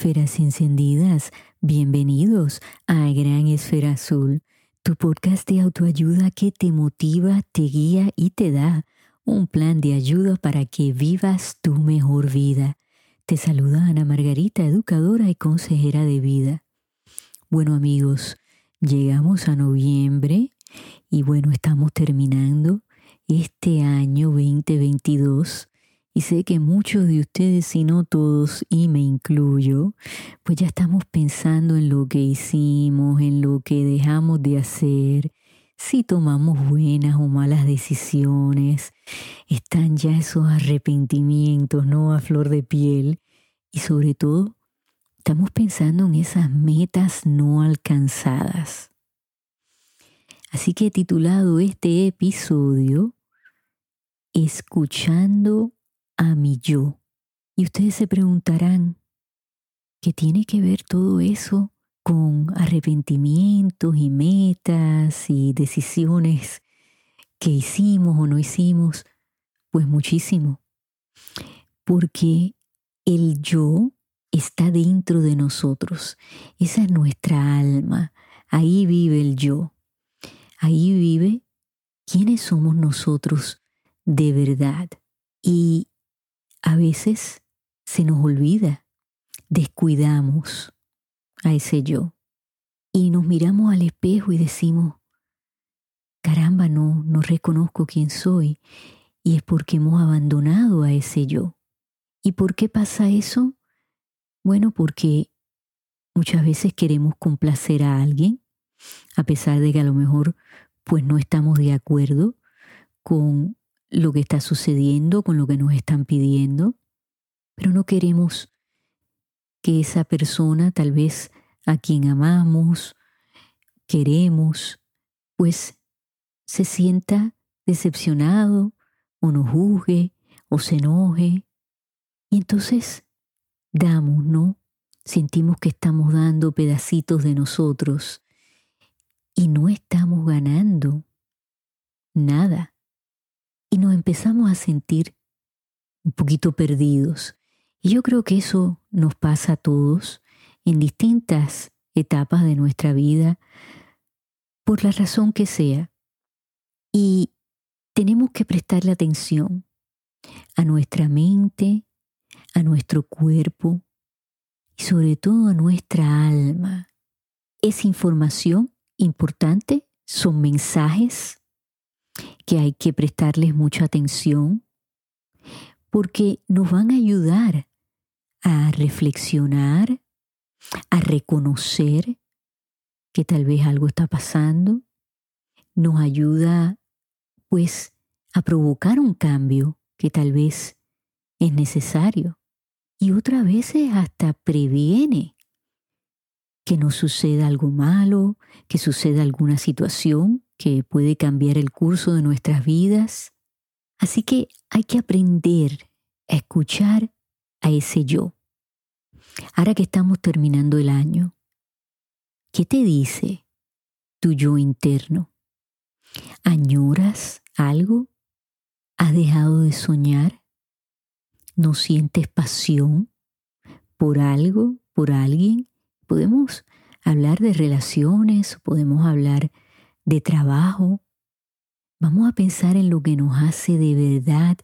Esferas encendidas, bienvenidos a Gran Esfera Azul, tu podcast de autoayuda que te motiva, te guía y te da un plan de ayuda para que vivas tu mejor vida. Te saluda Ana Margarita, educadora y consejera de vida. Bueno amigos, llegamos a noviembre y bueno, estamos terminando este año 2022 y sé que muchos de ustedes, si no todos, y me incluyo, pues ya estamos pensando en lo que hicimos, en lo que dejamos de hacer, si tomamos buenas o malas decisiones. Están ya esos arrepentimientos, ¿no? A flor de piel. Y sobre todo, estamos pensando en esas metas no alcanzadas. Así que he titulado este episodio Escuchando a mi yo. Y ustedes se preguntarán, ¿qué tiene que ver todo eso con arrepentimientos y metas y decisiones que hicimos o no hicimos? Pues muchísimo. Porque el yo está dentro de nosotros. Esa es nuestra alma. Ahí vive el yo. Ahí vive quiénes somos nosotros de verdad. Y a veces se nos olvida, descuidamos a ese yo y nos miramos al espejo y decimos, caramba, no, no reconozco quién soy y es porque hemos abandonado a ese yo. ¿Y por qué pasa eso? Bueno, porque muchas veces queremos complacer a alguien, a pesar de que a lo mejor pues no estamos de acuerdo con lo que está sucediendo, con lo que nos están pidiendo, pero no queremos que esa persona, tal vez a quien amamos, queremos, pues se sienta decepcionado o nos juzgue o se enoje. Y entonces damos, ¿no? Sentimos que estamos dando pedacitos de nosotros y no estamos ganando nada y nos empezamos a sentir un poquito perdidos. Y yo creo que eso nos pasa a todos en distintas etapas de nuestra vida, por la razón que sea. Y tenemos que prestarle atención a nuestra mente, a nuestro cuerpo y sobre todo a nuestra alma. Es información importante, son mensajes que hay que prestarles mucha atención porque nos van a ayudar a reflexionar, a reconocer que tal vez algo está pasando, nos ayuda pues a provocar un cambio que tal vez es necesario. Y otras veces hasta previene que nos suceda algo malo, que suceda alguna situación que puede cambiar el curso de nuestras vidas. Así que hay que aprender a escuchar a ese yo. Ahora que estamos terminando el año, ¿qué te dice tu yo interno? ¿Añoras algo? ¿Has dejado de soñar? ¿No sientes pasión por algo, por alguien? Podemos hablar de relaciones, podemos hablar de trabajo. Vamos a pensar en lo que nos hace de verdad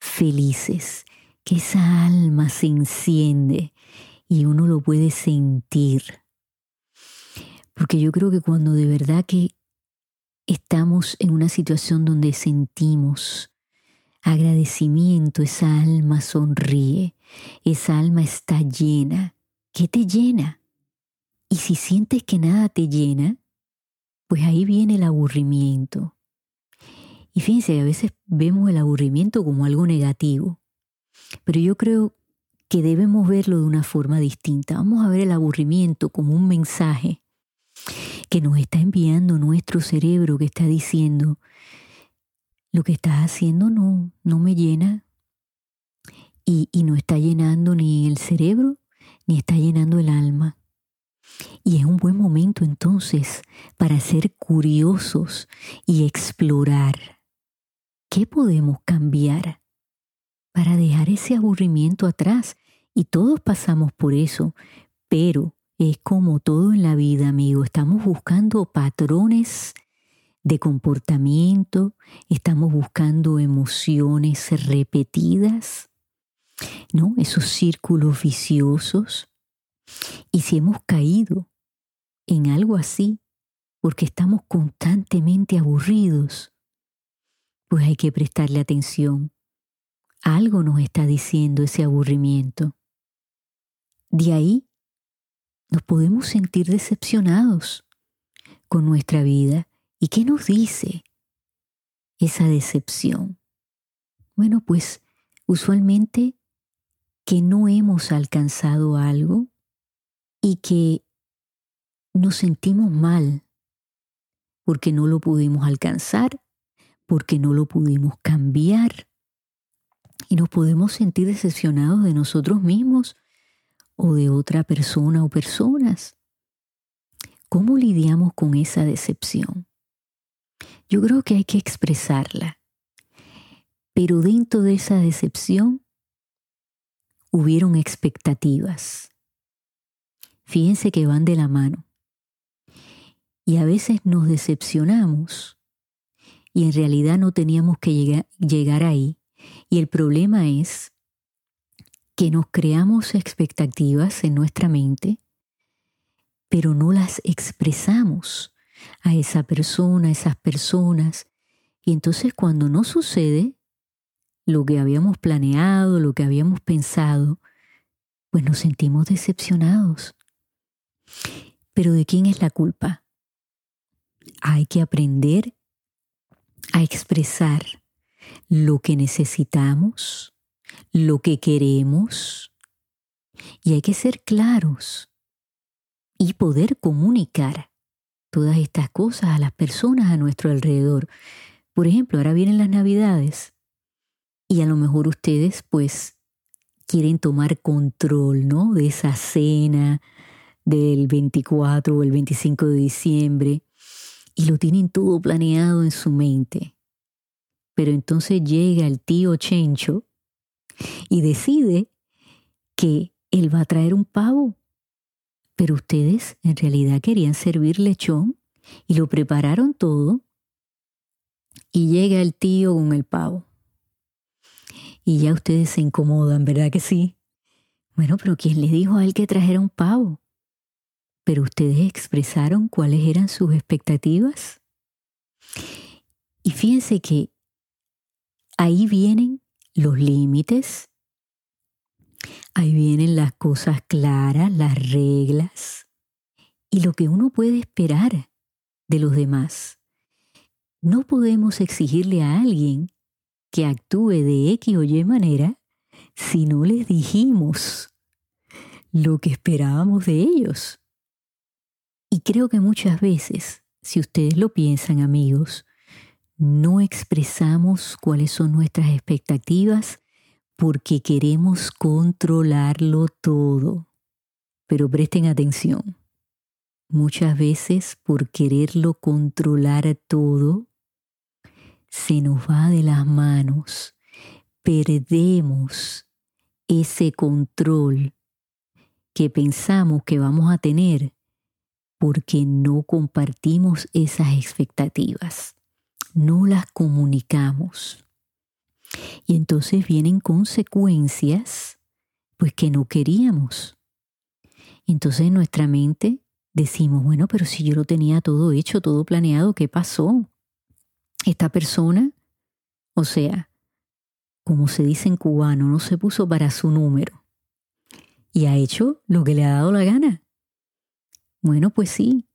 felices, que esa alma se enciende y uno lo puede sentir. Porque yo creo que cuando de verdad que estamos en una situación donde sentimos agradecimiento, esa alma sonríe, esa alma está llena. ¿Qué te llena? Y si sientes que nada te llena, pues ahí viene el aburrimiento. Y fíjense, a veces vemos el aburrimiento como algo negativo, pero yo creo que debemos verlo de una forma distinta. Vamos a ver el aburrimiento como un mensaje que nos está enviando nuestro cerebro que está diciendo, lo que estás haciendo no, no me llena y, y no está llenando ni el cerebro ni está llenando el alma. Y es un buen momento entonces para ser curiosos y explorar qué podemos cambiar para dejar ese aburrimiento atrás Y todos pasamos por eso, pero es como todo en la vida, amigo. Estamos buscando patrones de comportamiento, estamos buscando emociones repetidas, ¿no? Esos círculos viciosos. Y si hemos caído en algo así, porque estamos constantemente aburridos, pues hay que prestarle atención. Algo nos está diciendo ese aburrimiento. De ahí nos podemos sentir decepcionados con nuestra vida. ¿Y qué nos dice esa decepción? Bueno, pues usualmente que no hemos alcanzado algo y que nos sentimos mal porque no lo pudimos alcanzar, porque no lo pudimos cambiar. Y nos podemos sentir decepcionados de nosotros mismos o de otra persona o personas. ¿Cómo lidiamos con esa decepción? Yo creo que hay que expresarla. Pero dentro de esa decepción hubieron expectativas. Fíjense que van de la mano. Y a veces nos decepcionamos y en realidad no teníamos que llegar, ahí. Y el problema es que nos creamos expectativas en nuestra mente, pero no las expresamos a esa persona, a esas personas. Y entonces cuando no sucede lo que habíamos planeado, lo que habíamos pensado, pues nos sentimos decepcionados. Pero ¿de quién es la culpa? hay que aprender a expresar lo que necesitamos, lo que queremos, y hay que ser claros y poder comunicar todas estas cosas a las personas a nuestro alrededor. Por ejemplo, ahora vienen las navidades y a lo mejor ustedes pues quieren tomar control, ¿no? De esa cena del 24 o el 25 de diciembre y lo tienen todo planeado en su mente. Pero entonces llega el tío Chencho y decide que él va a traer un pavo. Pero ustedes en realidad querían servir lechón y lo prepararon todo. Y llega el tío con el pavo. Y ya ustedes se incomodan, ¿verdad que sí? Bueno, pero ¿quién le dijo a él que trajera un pavo? Pero ustedes expresaron cuáles eran sus expectativas. Y fíjense que ahí vienen los límites, ahí vienen las cosas claras, las reglas y lo que uno puede esperar de los demás. No podemos exigirle a alguien que actúe de X o Y manera si no les dijimos lo que esperábamos de ellos. Y creo que muchas veces, si ustedes lo piensan amigos, no expresamos cuáles son nuestras expectativas porque queremos controlarlo todo. Pero presten atención. Muchas veces por quererlo controlar todo, se nos va de las manos. Perdemos ese control que pensamos que vamos a tener porque no compartimos esas expectativas, no las comunicamos. Y entonces vienen consecuencias pues que no queríamos. Entonces en nuestra mente decimos, bueno, pero si yo lo tenía todo hecho, todo planeado, ¿qué pasó? Esta persona, o sea, como se dice en cubano, no se puso para su número y ha hecho lo que le ha dado la gana. Bueno, pues sí,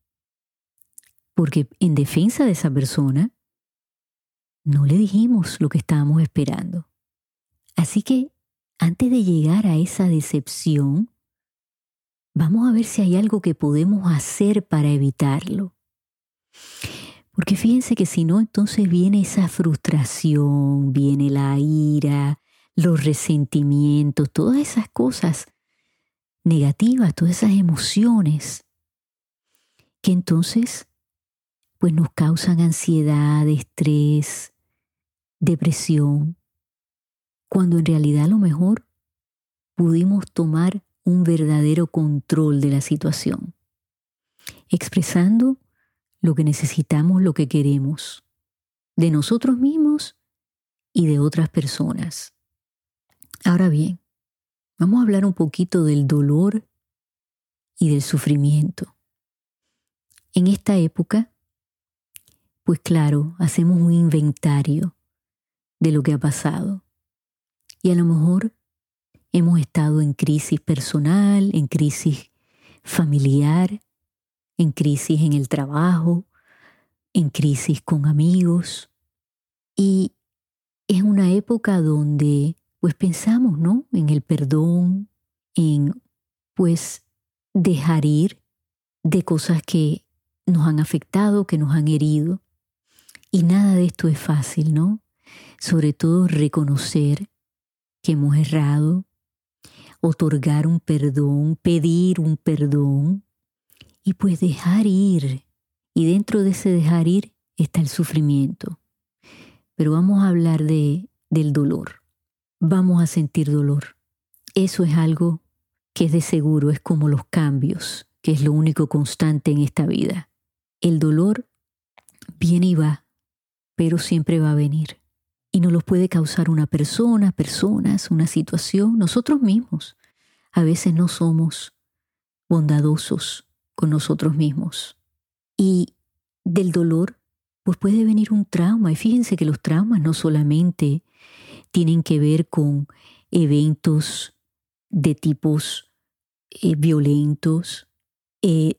porque en defensa de esa persona no le dijimos lo que estábamos esperando. Así que antes de llegar a esa decepción, vamos a ver si hay algo que podemos hacer para evitarlo. Porque fíjense que si no, entonces viene esa frustración, viene la ira, los resentimientos, todas esas cosas negativas, todas esas emociones que entonces pues nos causan ansiedad, estrés, depresión, cuando en realidad a lo mejor pudimos tomar un verdadero control de la situación, expresando lo que necesitamos, lo que queremos, de nosotros mismos y de otras personas. Ahora bien, vamos a hablar un poquito del dolor y del sufrimiento. En esta época, pues claro, hacemos un inventario de lo que ha pasado. Y a lo mejor hemos estado en crisis personal, en crisis familiar, en crisis en el trabajo, en crisis con amigos. Y es una época donde pues pensamos, ¿no? En el perdón, en pues dejar ir de cosas que nos han afectado, que nos han herido. Y nada de esto es fácil, ¿no? Sobre todo reconocer que hemos errado, otorgar un perdón, pedir un perdón y pues dejar ir. Y dentro de ese dejar ir está el sufrimiento. Pero vamos a hablar de, del dolor. Vamos a sentir dolor. Eso es algo que es de seguro, es como los cambios, que es lo único constante en esta vida. El dolor viene y va, pero siempre va a venir. Y nos los puede causar una persona, personas, una situación, nosotros mismos. A veces no somos bondadosos con nosotros mismos. Y del dolor, pues puede venir un trauma. Y fíjense que los traumas no solamente tienen que ver con eventos de tipos eh, violentos, eh,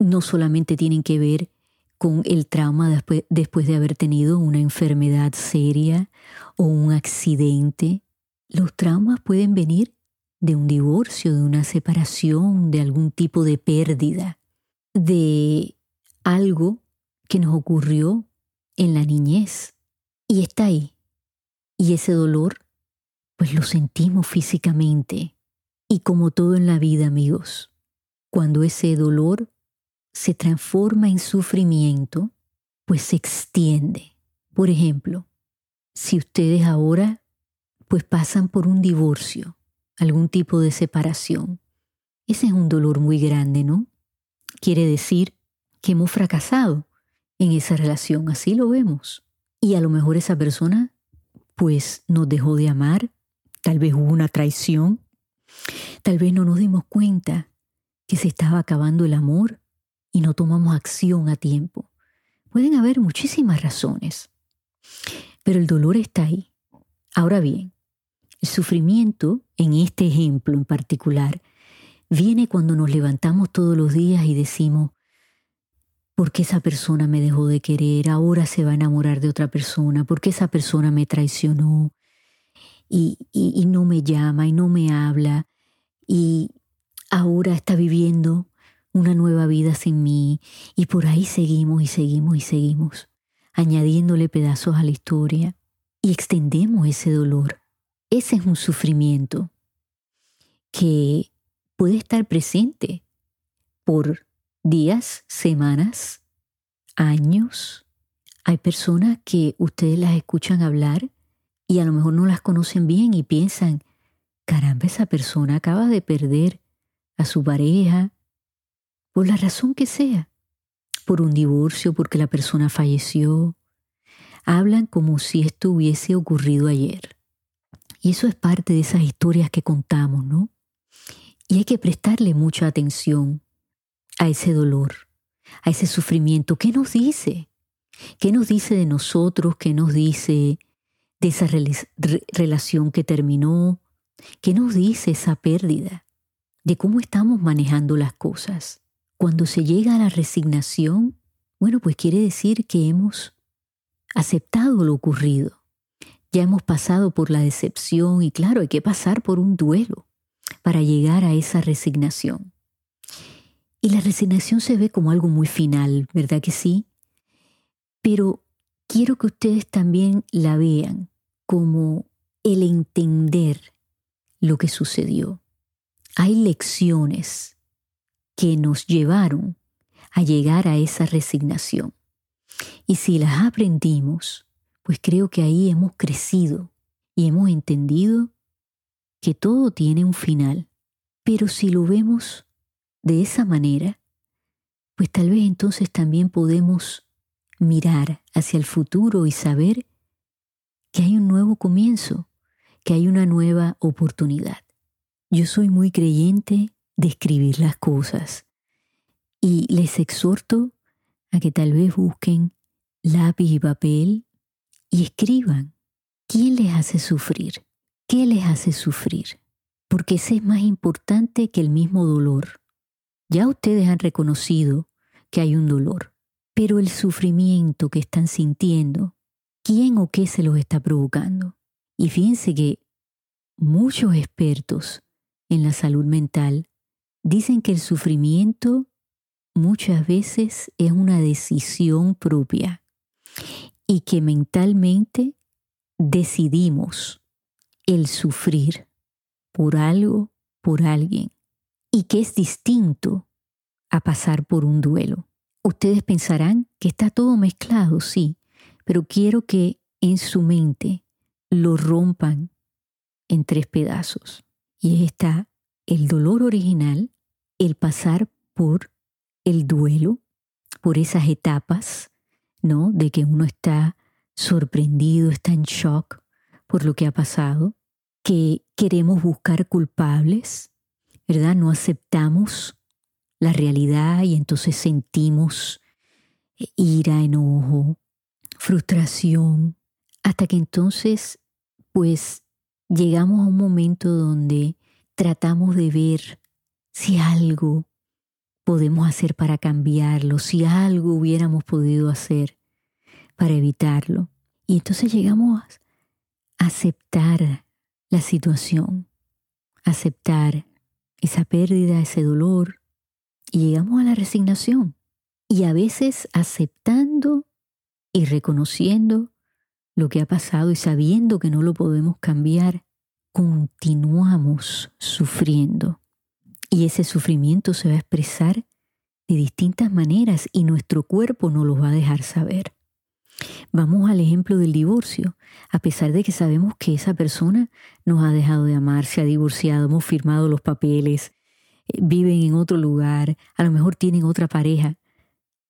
no solamente tienen que ver con el trauma después, de haber tenido una enfermedad seria o un accidente. Los traumas pueden venir de un divorcio, de una separación, de algún tipo de pérdida, de algo que nos ocurrió en la niñez y está ahí. Y ese dolor, pues lo sentimos físicamente. Y como todo en la vida, amigos, cuando ese dolor se transforma en sufrimiento, pues se extiende. Por ejemplo, si ustedes ahora pues pasan por un divorcio, algún tipo de separación, ese es un dolor muy grande, ¿no? Quiere decir que hemos fracasado en esa relación, así lo vemos. Y a lo mejor esa persona pues nos dejó de amar, tal vez hubo una traición, tal vez no nos dimos cuenta que se estaba acabando el amor y no tomamos acción a tiempo. Pueden haber muchísimas razones, pero el dolor está ahí. Ahora bien, el sufrimiento, en este ejemplo en particular, viene cuando nos levantamos todos los días y decimos, ¿por qué esa persona me dejó de querer? Ahora se va a enamorar de otra persona. ¿Por qué esa persona me traicionó? Y, y no me llama y no me habla. Y ahora está viviendo una nueva vida sin mí. Y por ahí seguimos y seguimos y seguimos, añadiéndole pedazos a la historia. Y extendemos ese dolor ese es un sufrimiento que puede estar presente por días, semanas, años. Hay personas que ustedes las escuchan hablar y a lo mejor no las conocen bien y piensan, caramba, esa persona acaba de perder a su pareja, por la razón que sea, por un divorcio, porque la persona falleció. Hablan como si esto hubiese ocurrido ayer. Y eso es parte de esas historias que contamos, ¿no? Y hay que prestarle mucha atención a ese dolor, a ese sufrimiento. ¿Qué nos dice? ¿Qué nos dice de nosotros? ¿Qué nos dice de esa relación que terminó? ¿Qué nos dice esa pérdida? De cómo estamos manejando las cosas. Cuando se llega a la resignación, bueno, pues quiere decir que hemos aceptado lo ocurrido ya hemos pasado por la decepción y claro, hay que pasar por un duelo para llegar a esa resignación. Y la resignación se ve como algo muy final, ¿verdad que sí? Pero quiero que ustedes también la vean como el entender lo que sucedió. Hay lecciones que nos llevaron a llegar a esa resignación. Y si las aprendimos, pues creo que ahí hemos crecido y hemos entendido que todo tiene un final. Pero si lo vemos de esa manera, pues tal vez entonces también podemos mirar hacia el futuro y saber que hay un nuevo comienzo, que hay una nueva oportunidad. Yo soy muy creyente de escribir las cosas y les exhorto a que tal vez busquen lápiz y papel y escriban. ¿Quién les hace sufrir? ¿Qué les hace sufrir? Porque ese es más importante que el mismo dolor. Ya ustedes han reconocido que hay un dolor, pero el sufrimiento que están sintiendo, ¿quién o qué se los está provocando? Y fíjense que muchos expertos en la salud mental dicen que el sufrimiento muchas veces es una decisión propia y que mentalmente decidimos el sufrir por algo, por alguien, y que es distinto a pasar por un duelo. Ustedes pensarán que está todo mezclado, sí, pero quiero que en su mente lo rompan en tres pedazos. Y está el dolor original, el pasar por el duelo, por esas etapas, ¿no? De que uno está sorprendido, está en shock por lo que ha pasado, que queremos buscar culpables, ¿verdad? No aceptamos la realidad y entonces sentimos ira, enojo, frustración, hasta que entonces pues llegamos a un momento donde tratamos de ver si algo podemos hacer para cambiarlo, si algo hubiéramos podido hacer para evitarlo. Y entonces llegamos a aceptar la situación, aceptar esa pérdida, ese dolor, y llegamos a la resignación. Y a veces aceptando y reconociendo lo que ha pasado y sabiendo que no lo podemos cambiar, continuamos sufriendo. Y ese sufrimiento se va a expresar de distintas maneras y nuestro cuerpo no los va a dejar saber. Vamos al ejemplo del divorcio. A pesar de que sabemos que esa persona nos ha dejado de amar, se ha divorciado, hemos firmado los papeles, eh, viven en otro lugar, a lo mejor tienen otra pareja.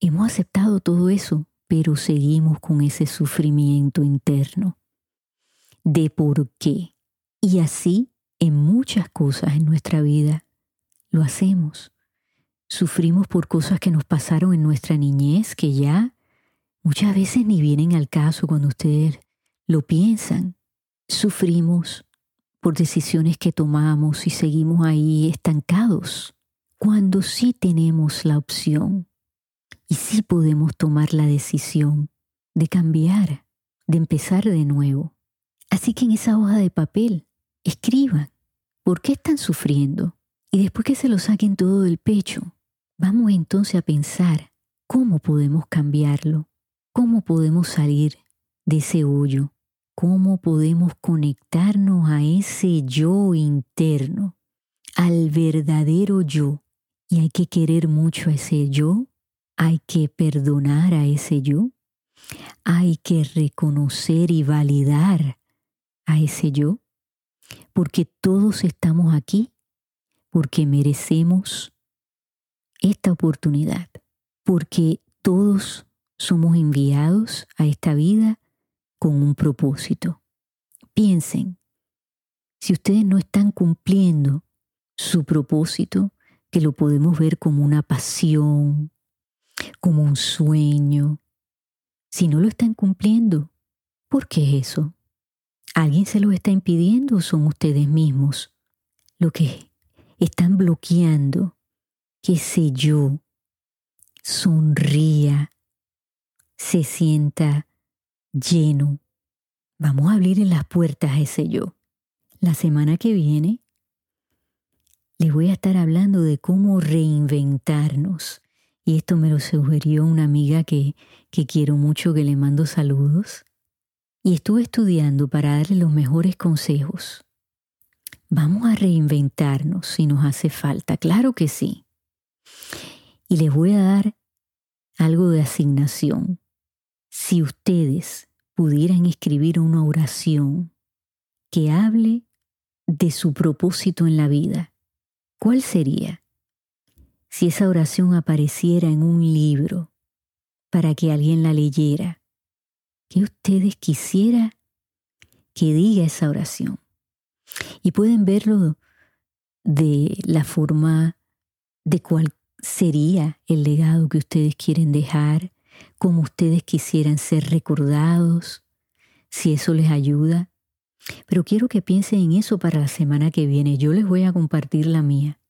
Hemos aceptado todo eso, pero seguimos con ese sufrimiento interno de por qué. Y así en muchas cosas en nuestra vida lo hacemos. Sufrimos por cosas que nos pasaron en nuestra niñez que ya muchas veces ni vienen al caso cuando ustedes lo piensan. Sufrimos por decisiones que tomamos y seguimos ahí estancados, cuando sí tenemos la opción y sí podemos tomar la decisión de cambiar, de empezar de nuevo. Así que en esa hoja de papel, escriban por qué están sufriendo y después que se lo saquen todo del pecho, vamos entonces a pensar cómo podemos cambiarlo ¿Cómo podemos salir de ese hoyo? ¿Cómo podemos conectarnos a ese yo interno, al verdadero yo? Y hay que querer mucho a ese yo, hay que perdonar a ese yo, hay que reconocer y validar a ese yo, porque todos estamos aquí, porque merecemos esta oportunidad, porque todos somos enviados a esta vida con un propósito. Piensen, si ustedes no están cumpliendo su propósito, que lo podemos ver como una pasión, como un sueño, si no lo están cumpliendo, ¿por qué eso? ¿Alguien se lo está impidiendo o son ustedes mismos lo que están bloqueando que ese yo sonría se sienta lleno. Vamos a abrir las puertas a ese yo. La semana que viene les voy a estar hablando de cómo reinventarnos. Y esto me lo sugirió una amiga que, que quiero mucho, que le mando saludos. Y estuve estudiando para darle los mejores consejos. Vamos a reinventarnos si nos hace falta, claro que sí. Y les voy a dar algo de asignación. Si ustedes pudieran escribir una oración que hable de su propósito en la vida, ¿cuál sería? Si esa oración apareciera en un libro para que alguien la leyera, ¿qué ustedes quisiera que diga esa oración? Y pueden verlo de la forma de cuál sería el legado que ustedes quieren dejar, cómo ustedes quisieran ser recordados, si eso les ayuda. Pero quiero que piensen en eso para la semana que viene. Yo les voy a compartir la mía.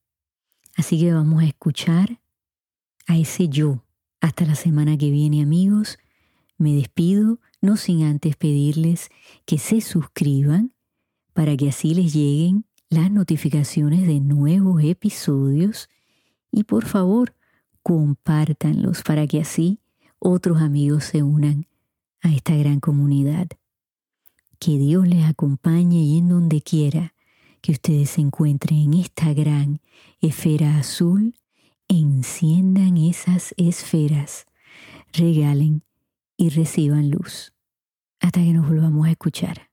Así que vamos a escuchar a ese yo. Hasta la semana que viene, amigos. Me despido, no sin antes pedirles que se suscriban para que así les lleguen las notificaciones de nuevos episodios y por favor compártanlos para que así otros amigos se unan a esta gran comunidad. Que Dios les acompañe y en donde quiera que ustedes se encuentren en esta gran esfera azul, enciendan esas esferas, regalen y reciban luz. Hasta que nos volvamos a escuchar.